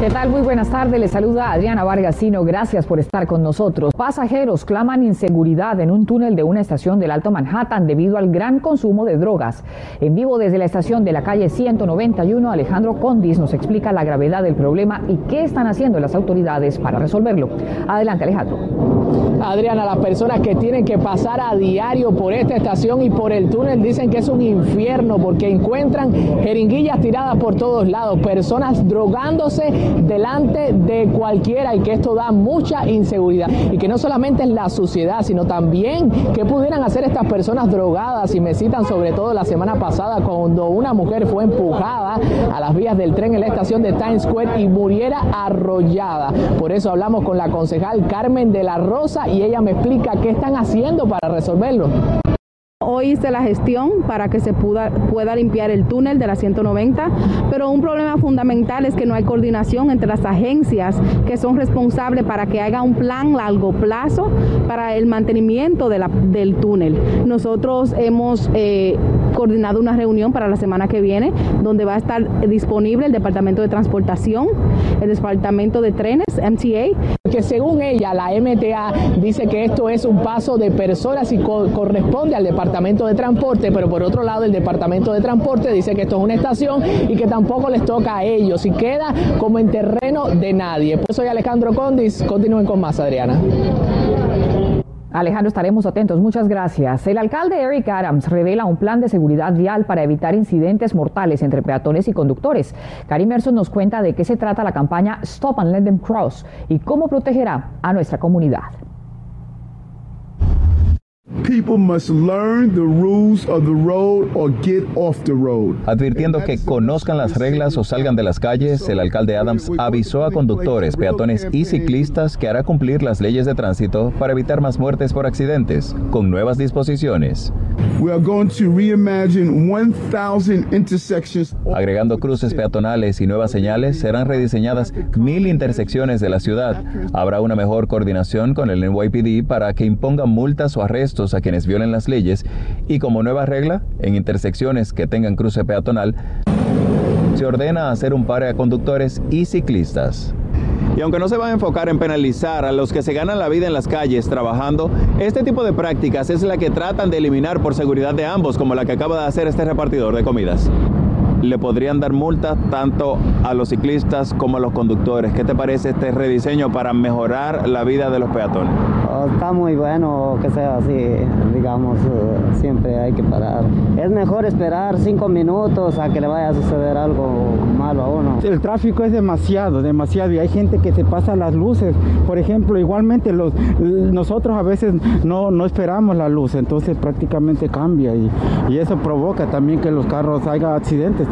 ¿Qué tal? Muy buenas tardes. Les saluda Adriana Vargasino. Gracias por estar con nosotros. Pasajeros claman inseguridad en un túnel de una estación del Alto Manhattan debido al gran consumo de drogas. En vivo desde la estación de la calle 191, Alejandro Condis nos explica la gravedad del problema y qué están haciendo las autoridades para resolverlo. Adelante, Alejandro. Adriana, las personas que tienen que pasar a diario por esta estación y por el túnel dicen que es un infierno porque encuentran jeringuillas tiradas por todos lados, personas drogándose delante de cualquiera y que esto da mucha inseguridad y que no solamente es la suciedad, sino también que pudieran hacer estas personas drogadas y me citan sobre todo la semana pasada cuando una mujer fue empujada a las vías del tren en la estación de Times Square y muriera arrollada. Por eso hablamos con la concejal Carmen de la Rosa y ella me explica qué están haciendo para resolverlo. Hoy hice la gestión para que se pueda, pueda limpiar el túnel de la 190, pero un problema fundamental es que no hay coordinación entre las agencias que son responsables para que haga un plan largo plazo para el mantenimiento de del túnel. Nosotros hemos eh, coordinado una reunión para la semana que viene donde va a estar disponible el Departamento de Transportación, el Departamento de Trenes, MTA. Que según ella, la MTA dice que esto es un paso de personas y co corresponde al Departamento Departamento de Transporte, pero por otro lado el Departamento de Transporte dice que esto es una estación y que tampoco les toca a ellos y queda como en terreno de nadie. Pues soy Alejandro Condis, continúen con más, Adriana. Alejandro, estaremos atentos. Muchas gracias. El alcalde Eric Adams revela un plan de seguridad vial para evitar incidentes mortales entre peatones y conductores. Karim Merson nos cuenta de qué se trata la campaña Stop and Let Them Cross y cómo protegerá a nuestra comunidad. Advirtiendo que conozcan las reglas o salgan de las calles, el alcalde Adams avisó a conductores, peatones y ciclistas que hará cumplir las leyes de tránsito para evitar más muertes por accidentes, con nuevas disposiciones. Agregando cruces peatonales y nuevas señales, serán rediseñadas mil intersecciones de la ciudad. Habrá una mejor coordinación con el NYPD para que impongan multas o arrestos a quienes violen las leyes y como nueva regla, en intersecciones que tengan cruce peatonal, se ordena hacer un pare a conductores y ciclistas. Y aunque no se va a enfocar en penalizar a los que se ganan la vida en las calles trabajando, este tipo de prácticas es la que tratan de eliminar por seguridad de ambos, como la que acaba de hacer este repartidor de comidas le podrían dar multas tanto a los ciclistas como a los conductores. ¿Qué te parece este rediseño para mejorar la vida de los peatones? Oh, está muy bueno que sea así, digamos, eh, siempre hay que parar. Es mejor esperar cinco minutos a que le vaya a suceder algo malo a uno. El tráfico es demasiado, demasiado y hay gente que se pasa las luces. Por ejemplo, igualmente los, nosotros a veces no, no esperamos la luz, entonces prácticamente cambia y, y eso provoca también que los carros haya accidentes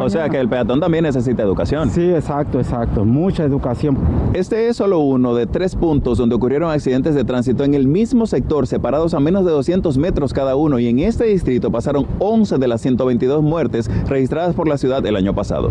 o sea que el peatón también necesita educación. Sí, exacto, exacto, mucha educación. Este es solo uno de tres puntos donde ocurrieron accidentes de tránsito en el mismo sector, separados a menos de 200 metros cada uno, y en este distrito pasaron 11 de las 122 muertes registradas por la ciudad el año pasado.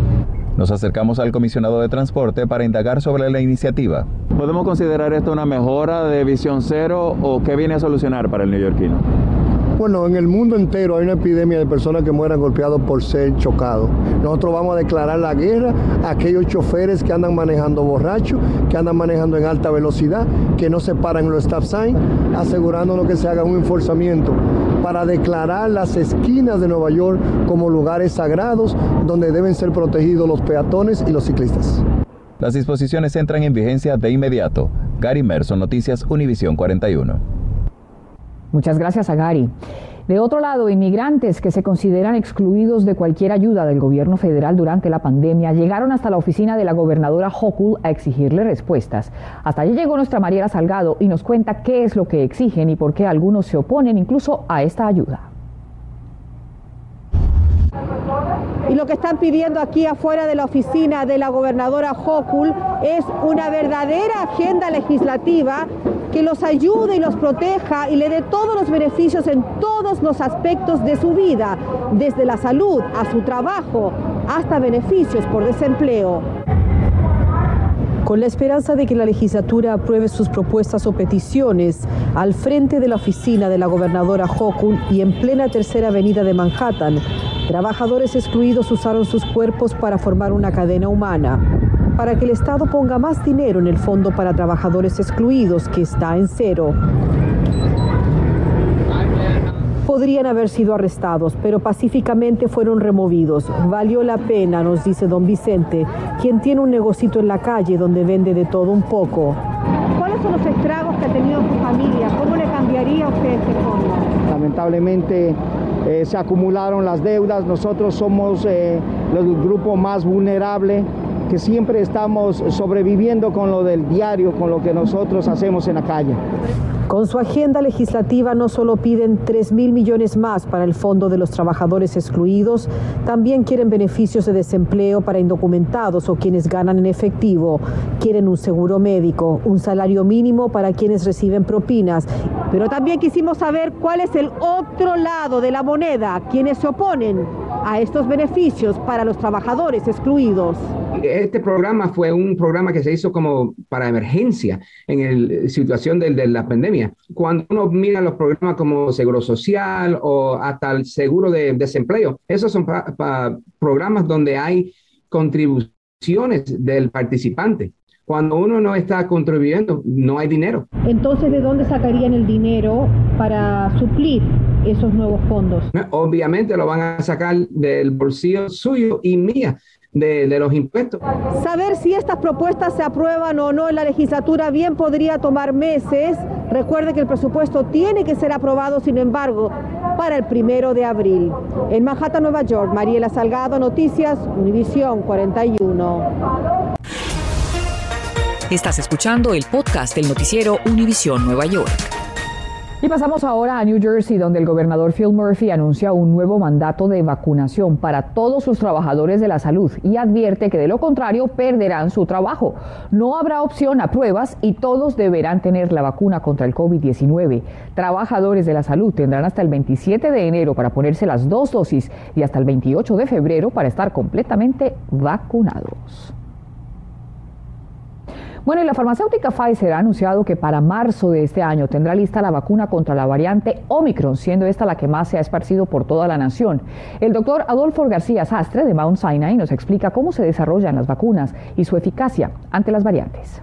Nos acercamos al comisionado de transporte para indagar sobre la iniciativa. ¿Podemos considerar esto una mejora de visión cero o qué viene a solucionar para el neoyorquino? Bueno, en el mundo entero hay una epidemia de personas que mueran golpeados por ser chocados. Nosotros vamos a declarar la guerra a aquellos choferes que andan manejando borrachos, que andan manejando en alta velocidad, que no se paran los stop signs, asegurándonos que se haga un enforzamiento para declarar las esquinas de Nueva York como lugares sagrados donde deben ser protegidos los peatones y los ciclistas. Las disposiciones entran en vigencia de inmediato. Gary Merson, Noticias Univisión 41. Muchas gracias a Gary. De otro lado, inmigrantes que se consideran excluidos de cualquier ayuda del gobierno federal durante la pandemia llegaron hasta la oficina de la gobernadora Hochul a exigirle respuestas. Hasta allí llegó nuestra Mariela Salgado y nos cuenta qué es lo que exigen y por qué algunos se oponen incluso a esta ayuda. Y lo que están pidiendo aquí afuera de la oficina de la gobernadora Hochul es una verdadera agenda legislativa que los ayude y los proteja y le dé todos los beneficios en todos los aspectos de su vida, desde la salud a su trabajo hasta beneficios por desempleo. con la esperanza de que la legislatura apruebe sus propuestas o peticiones al frente de la oficina de la gobernadora Hochul y en plena tercera avenida de Manhattan. Trabajadores excluidos usaron sus cuerpos para formar una cadena humana, para que el Estado ponga más dinero en el fondo para trabajadores excluidos, que está en cero podrían haber sido arrestados, pero pacíficamente fueron removidos. Valió la pena, nos dice don Vicente, quien tiene un negocito en la calle donde vende de todo un poco. ¿Cuáles son los estragos que ha tenido su familia? ¿Cómo le cambiaría a usted este fondo? Lamentablemente eh, se acumularon las deudas, nosotros somos eh, el grupo más vulnerable que siempre estamos sobreviviendo con lo del diario, con lo que nosotros hacemos en la calle. Con su agenda legislativa no solo piden 3 mil millones más para el Fondo de los Trabajadores Excluidos, también quieren beneficios de desempleo para indocumentados o quienes ganan en efectivo. Quieren un seguro médico, un salario mínimo para quienes reciben propinas. Pero también quisimos saber cuál es el otro lado de la moneda, quienes se oponen a estos beneficios para los trabajadores excluidos. Este programa fue un programa que se hizo como para emergencia en la situación de, de, la pandemia. Cuando uno mira los programas como Seguro Social o hasta el Seguro de Desempleo, esos son programas donde hay contribuciones del participante. Cuando uno no está contribuyendo, no hay dinero. Entonces, ¿de dónde sacarían el dinero para suplir esos nuevos fondos? Obviamente lo van a sacar del bolsillo suyo y mía. De, de, los impuestos. Saber si estas propuestas se aprueban o no en la legislatura bien podría tomar meses. Recuerde que el presupuesto tiene que ser aprobado, sin embargo, para el primero de abril. En Manhattan, Nueva York, Mariela Salgado, Noticias, Univisión 41. Estás escuchando el podcast del noticiero Univisión Nueva York. Y pasamos ahora a New Jersey, donde el gobernador Phil Murphy anuncia un nuevo mandato de vacunación para todos sus trabajadores de la salud y advierte que de lo contrario perderán su trabajo. No habrá opción a pruebas y todos deberán tener la vacuna contra el COVID-19. Trabajadores de la salud tendrán hasta el 27 de enero para ponerse las dos dosis y hasta el 28 de febrero para estar completamente vacunados. Bueno, y la farmacéutica Pfizer ha anunciado que para marzo de este año tendrá lista la vacuna contra la variante Omicron, siendo esta la que más se ha esparcido por toda la nación. El doctor Adolfo García Sastre de Mount Sinai nos explica cómo se desarrollan las vacunas y su eficacia ante las variantes.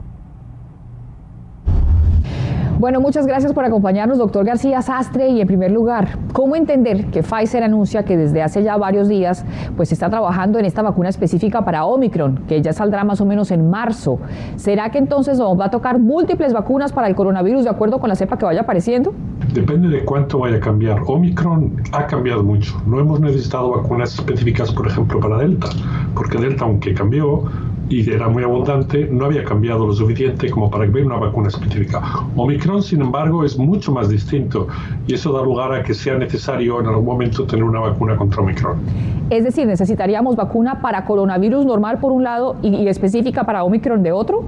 Bueno, muchas gracias por acompañarnos, doctor García Sastre. Y en primer lugar, ¿cómo entender que Pfizer anuncia que desde hace ya varios días pues está trabajando en esta vacuna específica para Omicron, que ya saldrá más o menos en marzo? ¿Será que entonces nos va a tocar múltiples vacunas para el coronavirus de acuerdo con la cepa que vaya apareciendo? Depende de cuánto vaya a cambiar. Omicron ha cambiado mucho. No hemos necesitado vacunas específicas, por ejemplo, para Delta, porque Delta, aunque cambió, y era muy abundante, no había cambiado lo suficiente como para que hubiera una vacuna específica. Omicron, sin embargo, es mucho más distinto y eso da lugar a que sea necesario en algún momento tener una vacuna contra Omicron. Es decir, necesitaríamos vacuna para coronavirus normal por un lado y, y específica para Omicron de otro.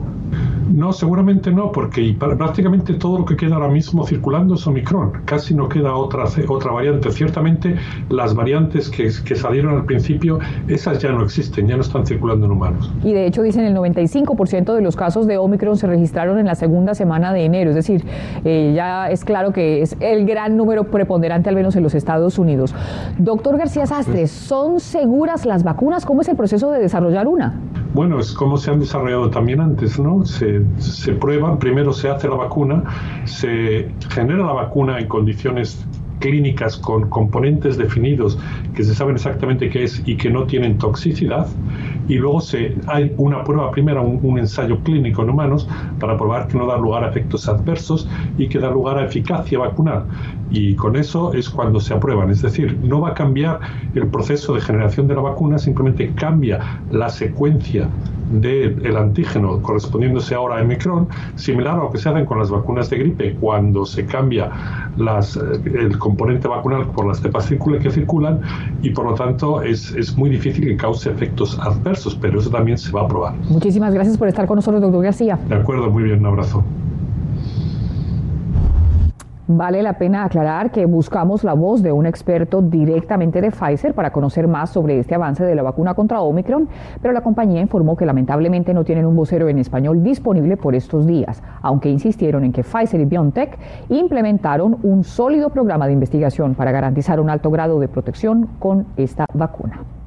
No, seguramente no, porque prácticamente todo lo que queda ahora mismo circulando es Omicron. Casi no queda otra, otra variante. Ciertamente las variantes que, que salieron al principio, esas ya no existen, ya no están circulando en humanos. Y de hecho dicen el 95% de los casos de Omicron se registraron en la segunda semana de enero. Es decir, eh, ya es claro que es el gran número preponderante, al menos en los Estados Unidos. Doctor García Sastre, ¿son seguras las vacunas? ¿Cómo es el proceso de desarrollar una? Bueno, es como se han desarrollado también antes, ¿no? Se, se prueba, primero se hace la vacuna, se genera la vacuna en condiciones clínicas con componentes definidos que se saben exactamente qué es y que no tienen toxicidad y luego se, hay una prueba primera, un, un, ensayo clínico en humanos para probar que no da lugar a efectos adversos y que da lugar a eficacia vacunal. Y con eso es cuando se aprueban, es decir, no va a cambiar el proceso de generación de la vacuna, simplemente cambia la secuencia del antígeno correspondiéndose ahora a Omicron, similar a lo que se hacen con las vacunas de gripe, cuando se cambia las, el componente vacunal por las cepas que circulan y por lo tanto es, es muy difícil que cause efectos adversos, pero eso también se va a probar. Muchísimas gracias por estar con nosotros, doctor García. De acuerdo, muy bien, un abrazo. Vale la pena aclarar que buscamos la voz de un experto directamente de Pfizer para conocer más sobre este avance de la vacuna contra Omicron, pero la compañía informó que lamentablemente no tienen un vocero en español disponible por estos días, aunque insistieron en que Pfizer y BioNTech implementaron un sólido programa de investigación para garantizar un alto grado de protección con esta vacuna.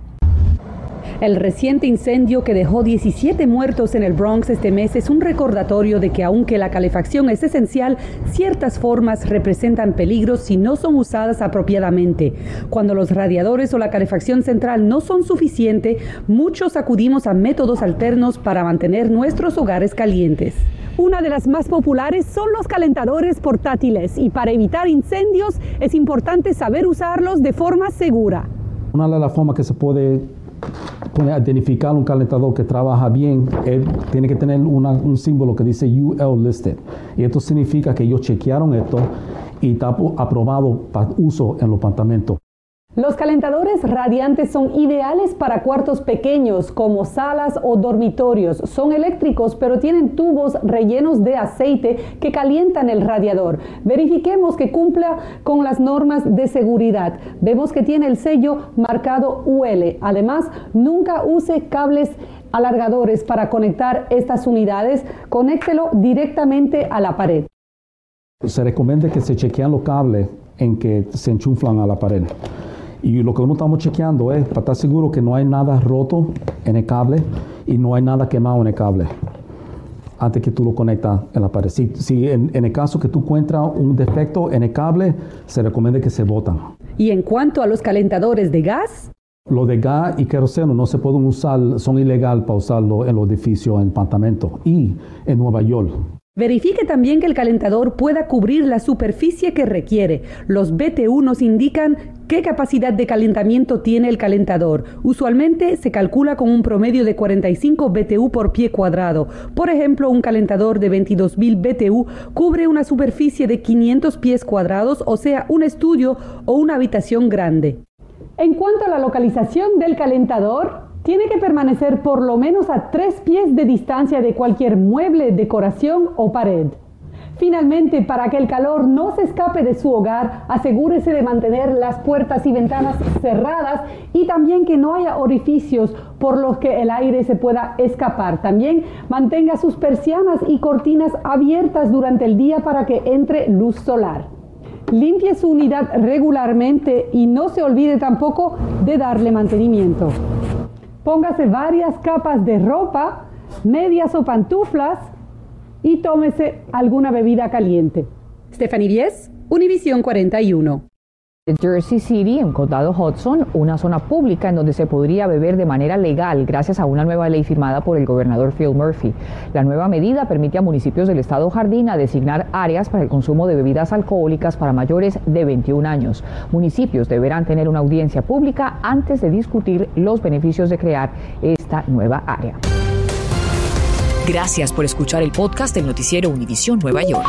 El reciente incendio que dejó 17 muertos en el Bronx este mes es un recordatorio de que aunque la calefacción es esencial, ciertas formas representan peligros si no son usadas apropiadamente. Cuando los radiadores o la calefacción central no son suficientes, muchos acudimos a métodos alternos para mantener nuestros hogares calientes. Una de las más populares son los calentadores portátiles y para evitar incendios es importante saber usarlos de forma segura. Una de las formas que se puede identificar un calentador que trabaja bien, él tiene que tener un símbolo que dice UL listed. Y esto significa que ellos chequearon esto y está aprobado para uso en los apartamentos. Los calentadores radiantes son ideales para cuartos pequeños como salas o dormitorios. Son eléctricos pero tienen tubos rellenos de aceite que calientan el radiador. Verifiquemos que cumpla con las normas de seguridad. Vemos que tiene el sello marcado UL. Además, nunca use cables alargadores para conectar estas unidades. Conéctelo directamente a la pared. Se recomienda que se chequean los cables en que se enchuflan a la pared. Y lo que uno estamos chequeando es para estar seguro que no hay nada roto en el cable y no hay nada quemado en el cable antes que tú lo conectas en la pared. Si, en, el caso que tú encuentras un defecto en el cable, se recomienda que se botan. Y en cuanto a los calentadores de gas, lo de gas y queroseno no se pueden usar, son ilegal para usarlo en los edificios, en apartamentos y en Nueva York. Verifique también que el calentador pueda cubrir la superficie que requiere. Los BTU nos indican qué capacidad de calentamiento tiene el calentador. Usualmente se calcula con un promedio de 45 BTU por pie cuadrado. Por ejemplo, un calentador de 22.000 BTU cubre una superficie de 500 pies cuadrados, o sea, un estudio o una habitación grande. En cuanto a la localización del calentador, tiene que permanecer por lo menos a tres pies de distancia de cualquier mueble, decoración o pared. Finalmente, para que el calor no se escape de su hogar, asegúrese de mantener las puertas y ventanas cerradas y también que no haya orificios por los que el aire se pueda escapar. También mantenga sus persianas y cortinas abiertas durante el día para que entre luz solar. Limpie su unidad regularmente y no se olvide tampoco de darle mantenimiento. Póngase varias capas de ropa, medias o pantuflas y tómese alguna bebida caliente. Stephanie Vies, Univisión 41. Jersey City, en condado Hudson, una zona pública en donde se podría beber de manera legal gracias a una nueva ley firmada por el gobernador Phil Murphy. La nueva medida permite a municipios del estado Jardín a designar áreas para el consumo de bebidas alcohólicas para mayores de 21 años. Municipios deberán tener una audiencia pública antes de discutir los beneficios de crear esta nueva área. Gracias por escuchar el podcast del noticiero Univisión Nueva York.